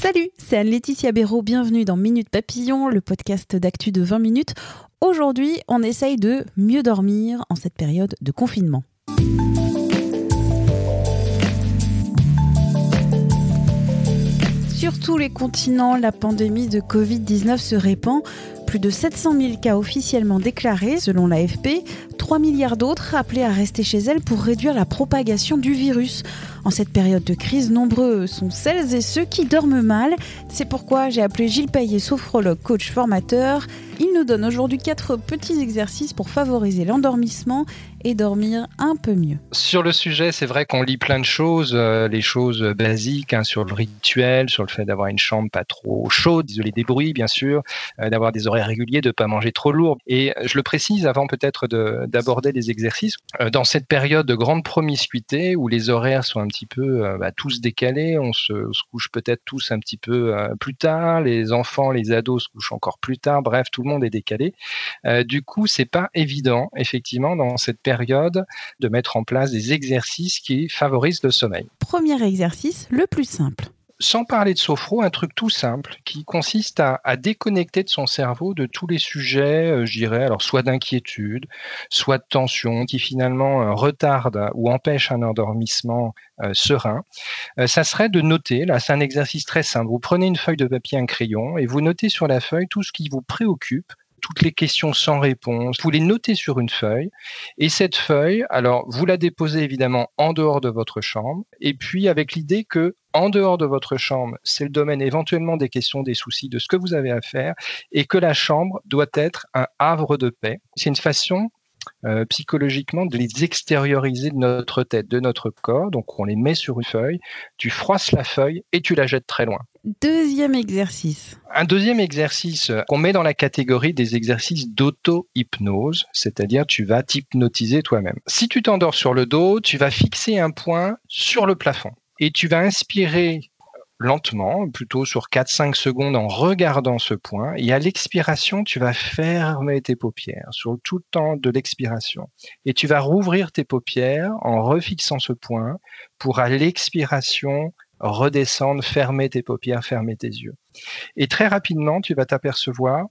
Salut, c'est Anne-Laetitia Béraud. Bienvenue dans Minute Papillon, le podcast d'actu de 20 minutes. Aujourd'hui, on essaye de mieux dormir en cette période de confinement. Sur tous les continents, la pandémie de Covid-19 se répand. Plus de 700 000 cas officiellement déclarés selon l'AFP, 3 milliards d'autres appelés à rester chez elles pour réduire la propagation du virus. En cette période de crise, nombreux sont celles et ceux qui dorment mal. C'est pourquoi j'ai appelé Gilles Payet, sophrologue, coach, formateur. Il nous donne aujourd'hui quatre petits exercices pour favoriser l'endormissement et dormir un peu mieux. Sur le sujet, c'est vrai qu'on lit plein de choses, euh, les choses basiques hein, sur le rituel, sur le fait d'avoir une chambre pas trop chaude, d'isoler des bruits bien sûr, euh, d'avoir des horaires réguliers, de pas manger trop lourd. Et je le précise avant peut-être d'aborder les exercices, euh, dans cette période de grande promiscuité où les horaires sont un petit peu bah, tous décalés, on se, se couche peut-être tous un petit peu plus tard, les enfants, les ados se couchent encore plus tard, bref, tout le monde est décalé. du coup, c'est pas évident effectivement dans cette période de mettre en place des exercices qui favorisent le sommeil. Premier exercice, le plus simple sans parler de sophro, un truc tout simple qui consiste à, déconnecter de son cerveau de tous les sujets, euh, je dirais, alors soit d'inquiétude, soit de tension, qui finalement euh, retardent ou empêchent un endormissement euh, serein. ça serait de noter, là c'est un exercice très simple, vous prenez une feuille de papier, un crayon, et vous notez sur la feuille tout ce qui vous préoccupe toutes les questions sans réponse. Vous les notez sur une feuille et cette feuille, alors vous la déposez évidemment en dehors de votre chambre et puis avec l'idée que en dehors de votre chambre, c'est le domaine éventuellement des questions, des soucis, de ce que vous avez à faire et que la chambre doit être un havre de paix. C'est une façon euh, psychologiquement de les extérioriser de notre tête, de notre corps. Donc on les met sur une feuille, tu froisses la feuille et tu la jettes très loin. Deuxième exercice. Un deuxième exercice qu'on met dans la catégorie des exercices d'auto-hypnose, c'est-à-dire tu vas t'hypnotiser toi-même. Si tu t'endors sur le dos, tu vas fixer un point sur le plafond et tu vas inspirer lentement, plutôt sur 4-5 secondes en regardant ce point. Et à l'expiration, tu vas fermer tes paupières sur tout le temps de l'expiration. Et tu vas rouvrir tes paupières en refixant ce point pour à l'expiration redescendre, fermer tes paupières, fermer tes yeux. Et très rapidement, tu vas t'apercevoir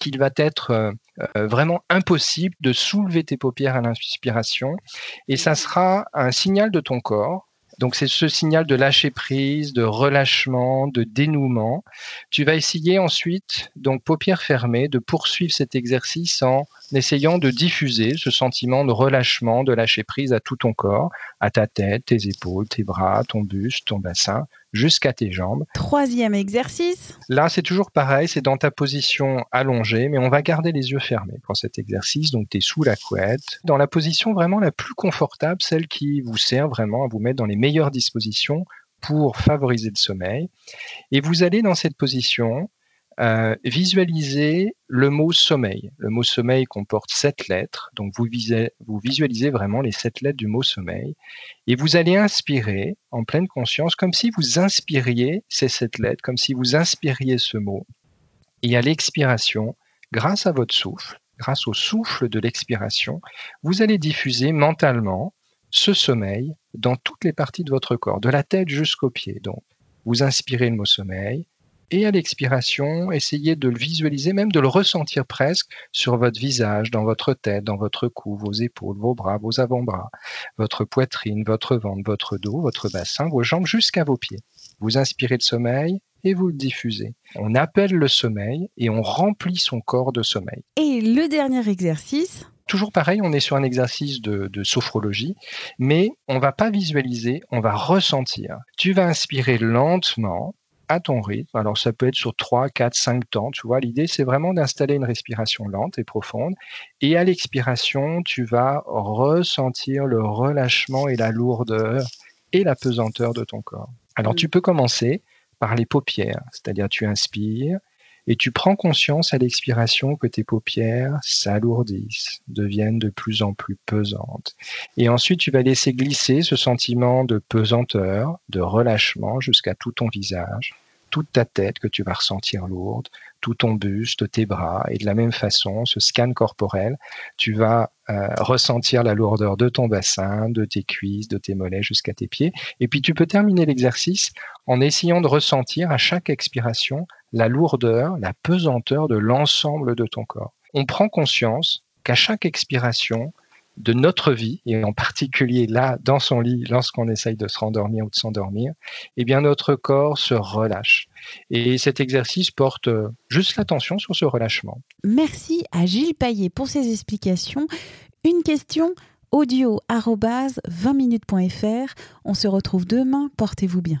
qu'il va être euh, euh, vraiment impossible de soulever tes paupières à l'inspiration et ça sera un signal de ton corps donc c'est ce signal de lâcher prise, de relâchement, de dénouement. Tu vas essayer ensuite, donc paupières fermées, de poursuivre cet exercice en essayant de diffuser ce sentiment de relâchement, de lâcher prise à tout ton corps, à ta tête, tes épaules, tes bras, ton buste, ton bassin, jusqu'à tes jambes. Troisième exercice. Là, c'est toujours pareil, c'est dans ta position allongée, mais on va garder les yeux fermés pour cet exercice. Donc, tu es sous la couette, dans la position vraiment la plus confortable, celle qui vous sert vraiment à vous mettre dans les meilleures dispositions pour favoriser le sommeil. Et vous allez dans cette position euh, visualisez le mot sommeil. Le mot sommeil comporte sept lettres, donc vous, vous visualisez vraiment les sept lettres du mot sommeil, et vous allez inspirer en pleine conscience, comme si vous inspiriez ces sept lettres, comme si vous inspiriez ce mot. Et à l'expiration, grâce à votre souffle, grâce au souffle de l'expiration, vous allez diffuser mentalement ce sommeil dans toutes les parties de votre corps, de la tête jusqu'aux pieds. Donc, vous inspirez le mot sommeil, et à l'expiration, essayez de le visualiser, même de le ressentir presque sur votre visage, dans votre tête, dans votre cou, vos épaules, vos bras, vos avant-bras, votre poitrine, votre ventre, votre dos, votre bassin, vos jambes jusqu'à vos pieds. Vous inspirez le sommeil et vous le diffusez. On appelle le sommeil et on remplit son corps de sommeil. Et le dernier exercice Toujours pareil, on est sur un exercice de, de sophrologie, mais on va pas visualiser, on va ressentir. Tu vas inspirer lentement à ton rythme. Alors ça peut être sur 3, 4, 5 temps, tu vois. L'idée, c'est vraiment d'installer une respiration lente et profonde. Et à l'expiration, tu vas ressentir le relâchement et la lourdeur et la pesanteur de ton corps. Alors tu peux commencer par les paupières, c'est-à-dire tu inspires et tu prends conscience à l'expiration que tes paupières s'alourdissent, deviennent de plus en plus pesantes. Et ensuite, tu vas laisser glisser ce sentiment de pesanteur, de relâchement jusqu'à tout ton visage, toute ta tête que tu vas ressentir lourde, tout ton buste, tes bras. Et de la même façon, ce scan corporel, tu vas euh, ressentir la lourdeur de ton bassin, de tes cuisses, de tes mollets jusqu'à tes pieds. Et puis tu peux terminer l'exercice en essayant de ressentir à chaque expiration la lourdeur, la pesanteur de l'ensemble de ton corps. On prend conscience qu'à chaque expiration de notre vie, et en particulier là, dans son lit, lorsqu'on essaye de se rendormir ou de s'endormir, eh bien notre corps se relâche. Et cet exercice porte juste l'attention sur ce relâchement. Merci à Gilles Paillet pour ses explications. Une question audio 20minutes.fr. On se retrouve demain. Portez-vous bien.